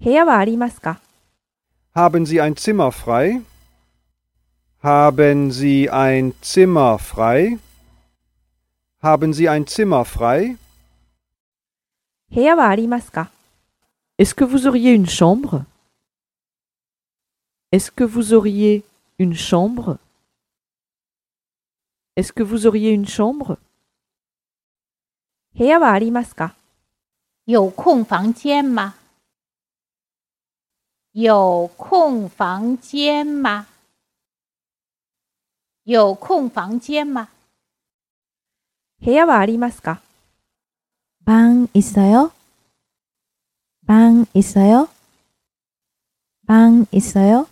部屋はありますか Haben Sie ein Zimmer frei? Haben Sie ein Zimmer frei? Haben Sie ein Zimmer frei? 部屋はありますか Est-ce que vous auriez une chambre Est-ce que vous auriez une chambre Est-ce que vous auriez une chambre 部屋はありますか有空房间吗？ 有空房间吗？有空房间吗？部屋はありますか 방 있어요? 방 있어요? 방 있어요?